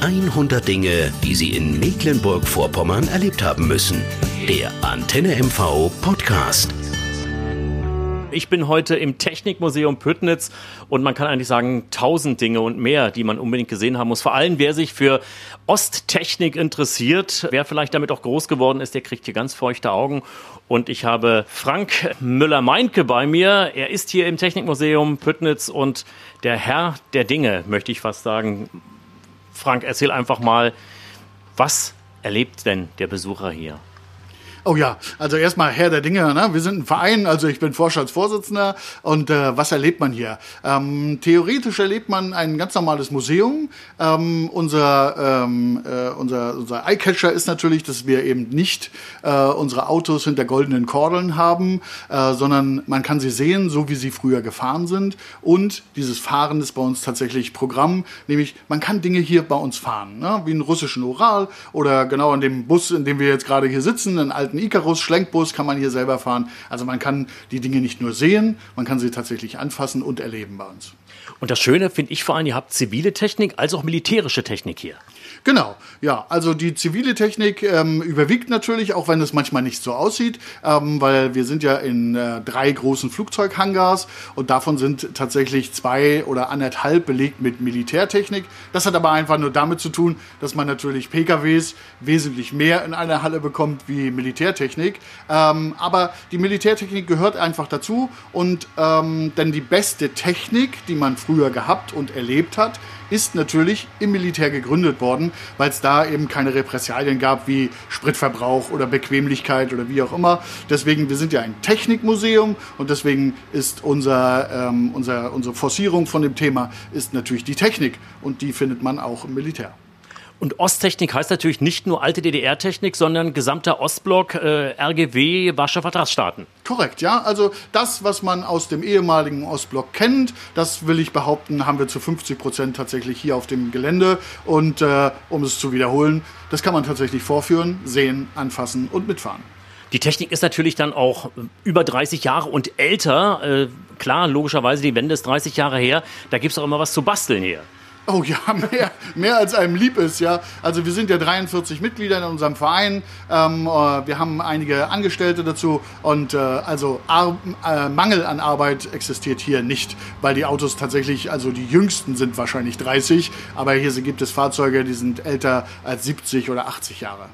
100 Dinge, die Sie in Mecklenburg-Vorpommern erlebt haben müssen. Der Antenne MV Podcast. Ich bin heute im Technikmuseum Püttnitz und man kann eigentlich sagen, tausend Dinge und mehr, die man unbedingt gesehen haben muss. Vor allem, wer sich für Osttechnik interessiert, wer vielleicht damit auch groß geworden ist, der kriegt hier ganz feuchte Augen. Und ich habe Frank Müller-Meinke bei mir. Er ist hier im Technikmuseum Püttnitz und der Herr der Dinge, möchte ich fast sagen. Frank, erzähl einfach mal, was erlebt denn der Besucher hier? Oh ja, also erstmal Herr der Dinge. Ne? Wir sind ein Verein, also ich bin Vorstandsvorsitzender. Und äh, was erlebt man hier? Ähm, theoretisch erlebt man ein ganz normales Museum. Ähm, unser, ähm, äh, unser, unser Eyecatcher ist natürlich, dass wir eben nicht äh, unsere Autos hinter goldenen Kordeln haben, äh, sondern man kann sie sehen, so wie sie früher gefahren sind. Und dieses Fahren ist bei uns tatsächlich Programm, nämlich man kann Dinge hier bei uns fahren, ne? wie einen russischen Ural oder genau in dem Bus, in dem wir jetzt gerade hier sitzen, einen alten alten Icarus, Schlenkbus kann man hier selber fahren. Also man kann die Dinge nicht nur sehen, man kann sie tatsächlich anfassen und erleben bei uns. Und das Schöne finde ich vor allem, ihr habt zivile Technik als auch militärische Technik hier. Genau, ja. Also die zivile Technik ähm, überwiegt natürlich, auch wenn es manchmal nicht so aussieht, ähm, weil wir sind ja in äh, drei großen Flugzeughangars und davon sind tatsächlich zwei oder anderthalb belegt mit Militärtechnik. Das hat aber einfach nur damit zu tun, dass man natürlich PKWs wesentlich mehr in einer Halle bekommt wie Militärtechnik. Ähm, aber die Militärtechnik gehört einfach dazu und ähm, denn die beste Technik, die man früher gehabt und erlebt hat, ist natürlich im Militär gegründet worden, weil es da eben keine Repressalien gab wie Spritverbrauch oder Bequemlichkeit oder wie auch immer. Deswegen, wir sind ja ein Technikmuseum und deswegen ist unser, ähm, unser, unsere Forcierung von dem Thema ist natürlich die Technik und die findet man auch im Militär. Und Osttechnik heißt natürlich nicht nur alte DDR-Technik, sondern gesamter Ostblock, äh, RGW, Warschauer Vertragsstaaten. Korrekt, ja. Also das, was man aus dem ehemaligen Ostblock kennt, das will ich behaupten, haben wir zu 50 Prozent tatsächlich hier auf dem Gelände. Und äh, um es zu wiederholen, das kann man tatsächlich vorführen, sehen, anfassen und mitfahren. Die Technik ist natürlich dann auch über 30 Jahre und älter. Äh, klar, logischerweise, die Wende ist 30 Jahre her. Da gibt es auch immer was zu basteln hier. Oh ja, mehr, mehr als einem lieb ist, ja. Also wir sind ja 43 Mitglieder in unserem Verein. Ähm, äh, wir haben einige Angestellte dazu und äh, also Ar äh, Mangel an Arbeit existiert hier nicht, weil die Autos tatsächlich, also die jüngsten sind wahrscheinlich 30, aber hier gibt es Fahrzeuge, die sind älter als 70 oder 80 Jahre.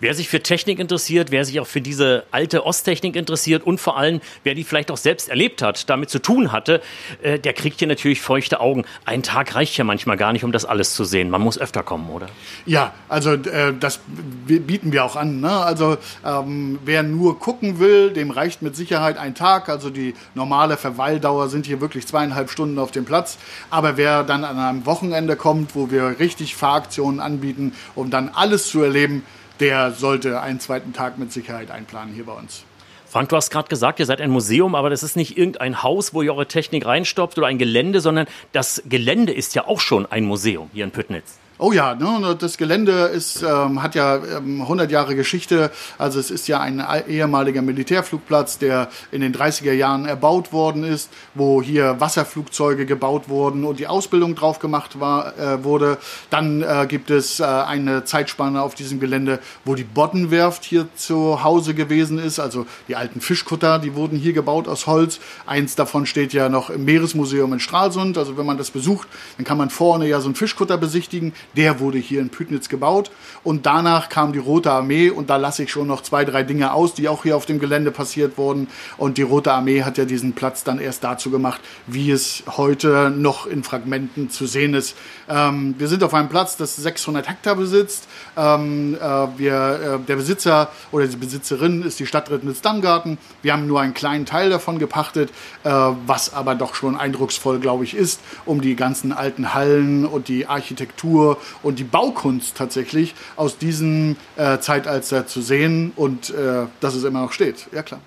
Wer sich für Technik interessiert, wer sich auch für diese alte Osttechnik interessiert und vor allem, wer die vielleicht auch selbst erlebt hat, damit zu tun hatte, äh, der kriegt hier natürlich feuchte Augen. Ein Tag reicht ja manchmal gar nicht, um das alles zu sehen. Man muss öfter kommen, oder? Ja, also äh, das bieten wir auch an. Ne? Also ähm, wer nur gucken will, dem reicht mit Sicherheit ein Tag. Also die normale Verweildauer sind hier wirklich zweieinhalb Stunden auf dem Platz. Aber wer dann an einem Wochenende kommt, wo wir richtig Fahraktionen anbieten, um dann alles zu erleben, der sollte einen zweiten Tag mit Sicherheit einplanen hier bei uns. Frank, du hast gerade gesagt, ihr seid ein Museum, aber das ist nicht irgendein Haus, wo ihr eure Technik reinstopft oder ein Gelände, sondern das Gelände ist ja auch schon ein Museum hier in Püttnitz. Oh ja, ne, das Gelände ist, ähm, hat ja ähm, 100 Jahre Geschichte. Also es ist ja ein ehemaliger Militärflugplatz, der in den 30er Jahren erbaut worden ist, wo hier Wasserflugzeuge gebaut wurden und die Ausbildung drauf gemacht war, äh, wurde. Dann äh, gibt es äh, eine Zeitspanne auf diesem Gelände, wo die Boddenwerft hier zu Hause gewesen ist. Also die alten Fischkutter, die wurden hier gebaut aus Holz. Eins davon steht ja noch im Meeresmuseum in Stralsund. Also wenn man das besucht, dann kann man vorne ja so einen Fischkutter besichtigen der wurde hier in Pütnitz gebaut. Und danach kam die Rote Armee und da lasse ich schon noch zwei, drei Dinge aus, die auch hier auf dem Gelände passiert wurden. Und die Rote Armee hat ja diesen Platz dann erst dazu gemacht, wie es heute noch in Fragmenten zu sehen ist. Ähm, wir sind auf einem Platz, das 600 Hektar besitzt. Ähm, äh, wir, äh, der Besitzer oder die Besitzerin ist die Stadt Rittnitz-Dammgarten. Wir haben nur einen kleinen Teil davon gepachtet, äh, was aber doch schon eindrucksvoll, glaube ich, ist, um die ganzen alten Hallen und die Architektur und die Baukunst tatsächlich aus diesem äh, Zeitalter zu sehen und äh, dass es immer noch steht. Ja, klar.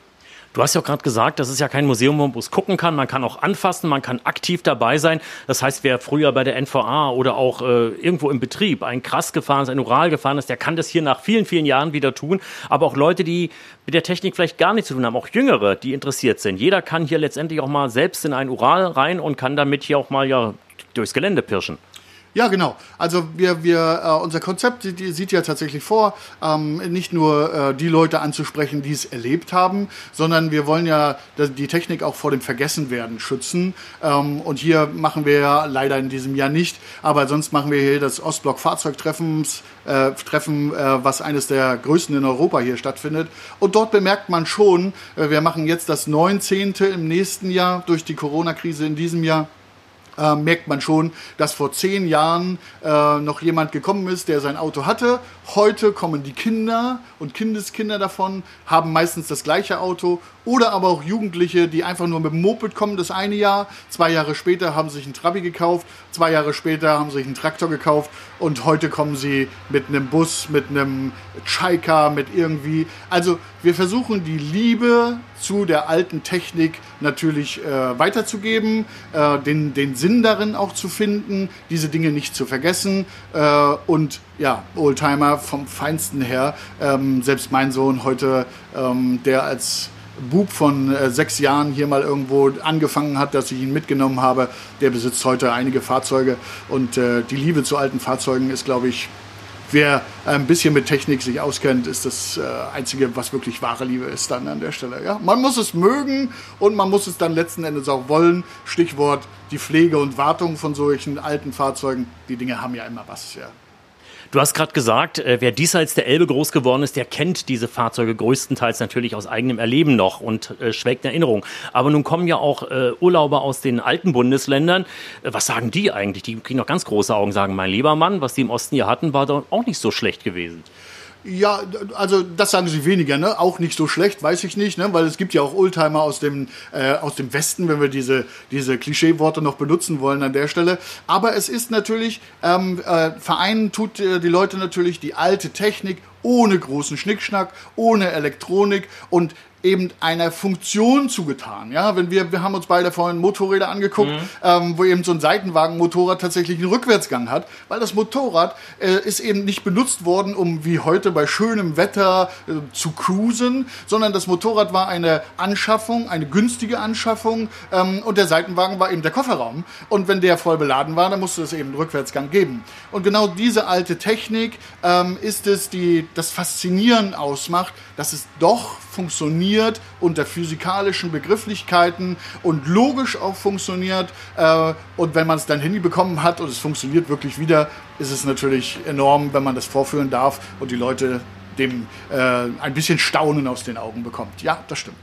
Du hast ja auch gerade gesagt, das ist ja kein Museum, wo man bloß gucken kann. Man kann auch anfassen, man kann aktiv dabei sein. Das heißt, wer früher bei der NVA oder auch äh, irgendwo im Betrieb ein Krass gefahren ist, ein Ural gefahren ist, der kann das hier nach vielen, vielen Jahren wieder tun. Aber auch Leute, die mit der Technik vielleicht gar nichts zu tun haben, auch Jüngere, die interessiert sind. Jeder kann hier letztendlich auch mal selbst in ein Ural rein und kann damit hier auch mal ja durchs Gelände pirschen. Ja, genau. Also wir, wir, äh, unser Konzept die, sieht ja tatsächlich vor, ähm, nicht nur äh, die Leute anzusprechen, die es erlebt haben, sondern wir wollen ja die Technik auch vor dem Vergessenwerden schützen. Ähm, und hier machen wir ja leider in diesem Jahr nicht, aber sonst machen wir hier das Ostblock Fahrzeugtreffens, äh, Treffen, äh, was eines der größten in Europa hier stattfindet. Und dort bemerkt man schon, äh, wir machen jetzt das 19. im nächsten Jahr durch die Corona-Krise in diesem Jahr äh, merkt man schon, dass vor zehn Jahren äh, noch jemand gekommen ist, der sein Auto hatte. Heute kommen die Kinder und Kindeskinder davon, haben meistens das gleiche Auto oder aber auch Jugendliche, die einfach nur mit dem Moped kommen, das eine Jahr. Zwei Jahre später haben sich einen Trabi gekauft. Zwei Jahre später haben sich einen Traktor gekauft. Und heute kommen sie mit einem Bus, mit einem Chaika, mit irgendwie. Also wir versuchen die Liebe zu der alten Technik natürlich äh, weiterzugeben, äh, den, den Sinn darin auch zu finden, diese Dinge nicht zu vergessen. Äh, und ja, Oldtimer vom Feinsten her. Ähm, selbst mein Sohn heute, ähm, der als Bub von äh, sechs Jahren hier mal irgendwo angefangen hat, dass ich ihn mitgenommen habe, der besitzt heute einige Fahrzeuge. Und äh, die Liebe zu alten Fahrzeugen ist, glaube ich, wer ein bisschen mit Technik sich auskennt, ist das äh, Einzige, was wirklich wahre Liebe ist dann an der Stelle. Ja? Man muss es mögen und man muss es dann letzten Endes auch wollen. Stichwort die Pflege und Wartung von solchen alten Fahrzeugen. Die Dinge haben ja immer was. Ja. Du hast gerade gesagt, äh, wer diesseits der Elbe groß geworden ist, der kennt diese Fahrzeuge größtenteils natürlich aus eigenem Erleben noch und äh, schwelgt in Erinnerung. Aber nun kommen ja auch äh, Urlauber aus den alten Bundesländern. Äh, was sagen die eigentlich? Die kriegen noch ganz große Augen, sagen, mein lieber Mann, was die im Osten hier hatten, war doch auch nicht so schlecht gewesen. Ja, also das sagen sie weniger, ne? Auch nicht so schlecht, weiß ich nicht, ne? Weil es gibt ja auch Oldtimer aus dem äh, aus dem Westen, wenn wir diese diese Klischeeworte noch benutzen wollen an der Stelle. Aber es ist natürlich ähm, äh, Vereinen tut äh, die Leute natürlich die alte Technik ohne großen Schnickschnack, ohne Elektronik und eben einer Funktion zugetan. Ja, wenn wir, wir haben uns beide vorhin Motorräder angeguckt, mhm. ähm, wo eben so ein Seitenwagen-Motorrad tatsächlich einen Rückwärtsgang hat, weil das Motorrad äh, ist eben nicht benutzt worden, um wie heute bei schönem Wetter äh, zu cruisen, sondern das Motorrad war eine Anschaffung, eine günstige Anschaffung ähm, und der Seitenwagen war eben der Kofferraum. Und wenn der voll beladen war, dann musste es eben einen Rückwärtsgang geben. Und genau diese alte Technik ähm, ist es, die das Faszinieren ausmacht, dass es doch funktioniert unter physikalischen Begrifflichkeiten und logisch auch funktioniert. Äh, und wenn man es dann hinbekommen hat und es funktioniert wirklich wieder, ist es natürlich enorm, wenn man das vorführen darf und die Leute dem äh, ein bisschen Staunen aus den Augen bekommt. Ja, das stimmt.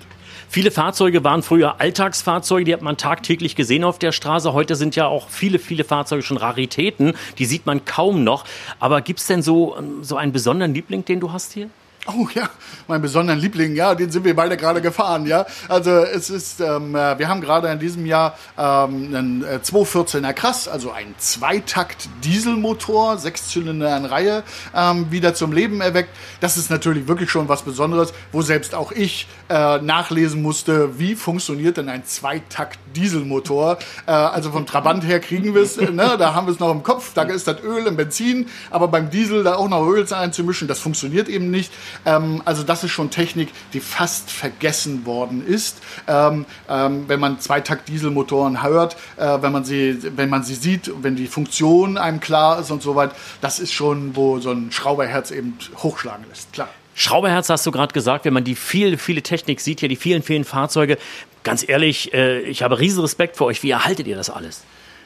Viele Fahrzeuge waren früher Alltagsfahrzeuge, die hat man tagtäglich gesehen auf der Straße. Heute sind ja auch viele, viele Fahrzeuge schon Raritäten, die sieht man kaum noch. Aber gibt es denn so, so einen besonderen Liebling, den du hast hier? Oh ja, mein besonderen Liebling, ja, den sind wir beide gerade gefahren, ja. Also es ist, ähm, äh, wir haben gerade in diesem Jahr ähm, einen äh, 214er Krass, also ein Zweitakt-Dieselmotor, Sechszylinder in Reihe, ähm, wieder zum Leben erweckt. Das ist natürlich wirklich schon was Besonderes, wo selbst auch ich äh, nachlesen musste, wie funktioniert denn ein Zweitakt-Dieselmotor. Äh, also vom Trabant her kriegen wir es, äh, ne? da haben wir es noch im Kopf, da ist das Öl im Benzin, aber beim Diesel da auch noch Öl einzumischen, das funktioniert eben nicht. Ähm, also das ist schon Technik, die fast vergessen worden ist. Ähm, ähm, wenn man Zweitakt-Dieselmotoren hört, äh, wenn, man sie, wenn man sie sieht, wenn die Funktion einem klar ist und so weiter, das ist schon, wo so ein Schrauberherz eben hochschlagen lässt, klar. Schrauberherz hast du gerade gesagt, wenn man die viele, viele Technik sieht, hier die vielen, vielen Fahrzeuge. Ganz ehrlich, äh, ich habe riesen Respekt vor euch. Wie erhaltet ihr das alles?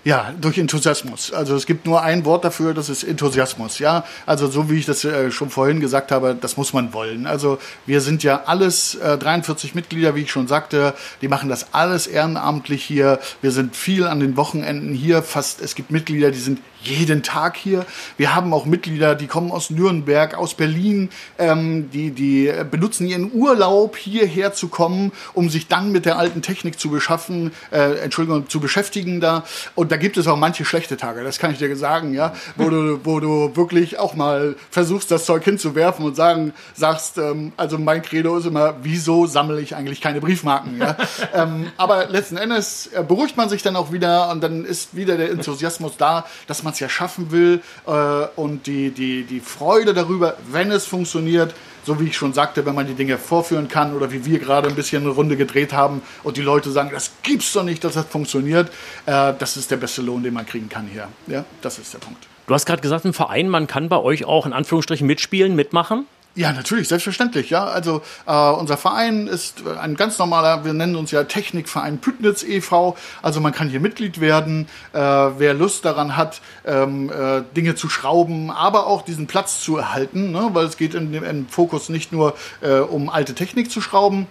Ja, durch Enthusiasmus. Also es gibt nur ein Wort dafür, das ist Enthusiasmus. Ja, also so wie ich das äh, schon vorhin gesagt habe, das muss man wollen. Also wir sind ja alles äh, 43 Mitglieder, wie ich schon sagte. Die machen das alles ehrenamtlich hier. Wir sind viel an den Wochenenden hier. Fast es gibt Mitglieder, die sind jeden Tag hier. Wir haben auch Mitglieder, die kommen aus Nürnberg, aus Berlin, ähm, die, die benutzen ihren Urlaub hierher zu kommen, um sich dann mit der alten Technik zu beschaffen, äh, Entschuldigung, zu beschäftigen da. Und da gibt es auch manche schlechte Tage, das kann ich dir sagen, ja, wo du, wo du wirklich auch mal versuchst, das Zeug hinzuwerfen und sagen, sagst, ähm, also mein Credo ist immer, wieso sammle ich eigentlich keine Briefmarken, ja? ähm, aber letzten Endes äh, beruhigt man sich dann auch wieder und dann ist wieder der Enthusiasmus da, dass man man es ja schaffen will äh, und die, die, die Freude darüber, wenn es funktioniert, so wie ich schon sagte, wenn man die Dinge vorführen kann oder wie wir gerade ein bisschen eine Runde gedreht haben und die Leute sagen, das gibt's doch nicht, dass das funktioniert, äh, das ist der beste Lohn, den man kriegen kann hier. Ja, das ist der Punkt. Du hast gerade gesagt, im Verein, man kann bei euch auch in Anführungsstrichen mitspielen, mitmachen? Ja, natürlich, selbstverständlich. Ja, also äh, unser Verein ist ein ganz normaler, wir nennen uns ja Technikverein Püttnitz e.V. Also man kann hier Mitglied werden, äh, wer Lust daran hat, ähm, äh, Dinge zu schrauben, aber auch diesen Platz zu erhalten, ne? weil es geht in dem im Fokus nicht nur äh, um alte Technik zu schrauben,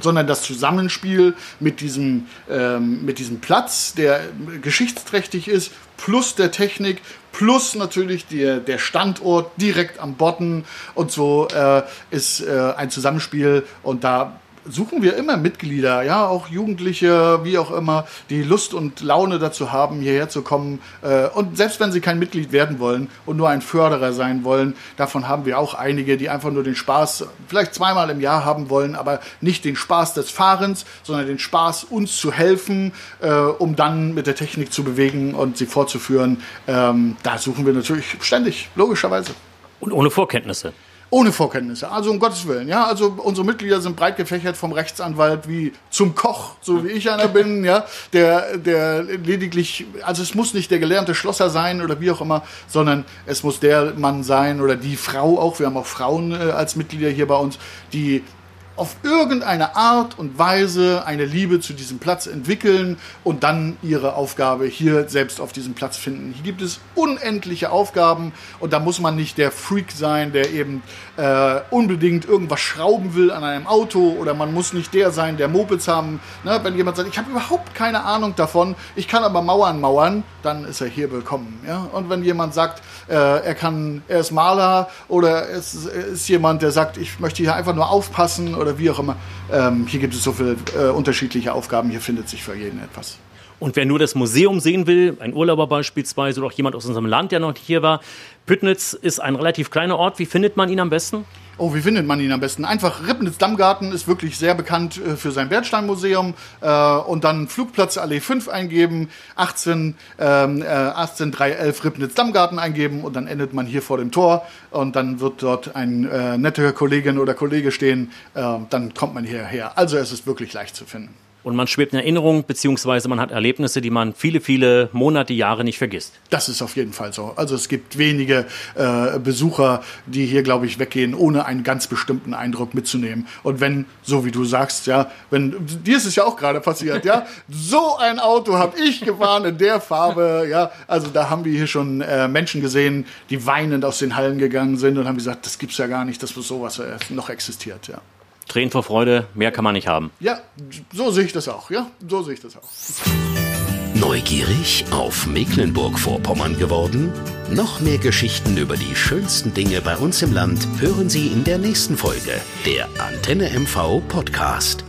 sondern das Zusammenspiel mit diesem, ähm, mit diesem Platz, der geschichtsträchtig ist, plus der Technik, plus natürlich die, der Standort direkt am Bodden und so äh, ist äh, ein Zusammenspiel und da suchen wir immer Mitglieder, ja, auch Jugendliche, wie auch immer, die Lust und Laune dazu haben, hierher zu kommen. Äh, und selbst wenn sie kein Mitglied werden wollen und nur ein Förderer sein wollen, davon haben wir auch einige, die einfach nur den Spaß vielleicht zweimal im Jahr haben wollen, aber nicht den Spaß des Fahrens, sondern den Spaß, uns zu helfen, äh, um dann mit der Technik zu bewegen und sie fortzuführen. Ähm, da suchen wir natürlich ständig, logischerweise. Und ohne Vorkenntnisse. Ohne Vorkenntnisse, also um Gottes Willen. Ja, also unsere Mitglieder sind breit gefächert vom Rechtsanwalt wie zum Koch, so wie ich einer bin, ja, der, der lediglich, also es muss nicht der gelernte Schlosser sein oder wie auch immer, sondern es muss der Mann sein oder die Frau auch. Wir haben auch Frauen äh, als Mitglieder hier bei uns, die auf irgendeine Art und Weise eine Liebe zu diesem Platz entwickeln und dann ihre Aufgabe hier selbst auf diesem Platz finden. Hier gibt es unendliche Aufgaben und da muss man nicht der Freak sein, der eben äh, unbedingt irgendwas schrauben will an einem Auto oder man muss nicht der sein, der Mopeds haben. Ne? Wenn jemand sagt, ich habe überhaupt keine Ahnung davon, ich kann aber Mauern mauern, dann ist er hier willkommen. Ja? Und wenn jemand sagt, äh, er kann, er ist Maler oder es ist jemand, der sagt, ich möchte hier einfach nur aufpassen oder wie auch immer. Ähm, hier gibt es so viele äh, unterschiedliche Aufgaben, hier findet sich für jeden etwas. Und wer nur das Museum sehen will, ein Urlauber beispielsweise oder auch jemand aus unserem Land, der noch hier war, Püttnitz ist ein relativ kleiner Ort. Wie findet man ihn am besten? Oh, wie findet man ihn am besten? Einfach Ripnitz Dammgarten ist wirklich sehr bekannt äh, für sein Bernsteinmuseum äh, und dann Flugplatz Allee 5 eingeben, 18, ähm, äh, 18311 Ripnitz Dammgarten eingeben und dann endet man hier vor dem Tor und dann wird dort ein äh, netter Kollegin oder Kollege stehen, äh, dann kommt man hierher. Also es ist wirklich leicht zu finden. Und man schwebt in Erinnerung, beziehungsweise man hat Erlebnisse, die man viele, viele Monate, Jahre nicht vergisst. Das ist auf jeden Fall so. Also es gibt wenige äh, Besucher, die hier, glaube ich, weggehen, ohne einen ganz bestimmten Eindruck mitzunehmen. Und wenn, so wie du sagst, ja, wenn, dir ist es ja auch gerade passiert, ja, so ein Auto habe ich gefahren in der Farbe, ja, also da haben wir hier schon äh, Menschen gesehen, die weinend aus den Hallen gegangen sind und haben gesagt, das gibt's ja gar nicht, dass sowas äh, noch existiert, ja. Tränen vor Freude, mehr kann man nicht haben. Ja, so sehe ich das auch. Ja, so sehe ich das auch. Neugierig auf Mecklenburg-Vorpommern geworden? Noch mehr Geschichten über die schönsten Dinge bei uns im Land hören Sie in der nächsten Folge der Antenne MV Podcast.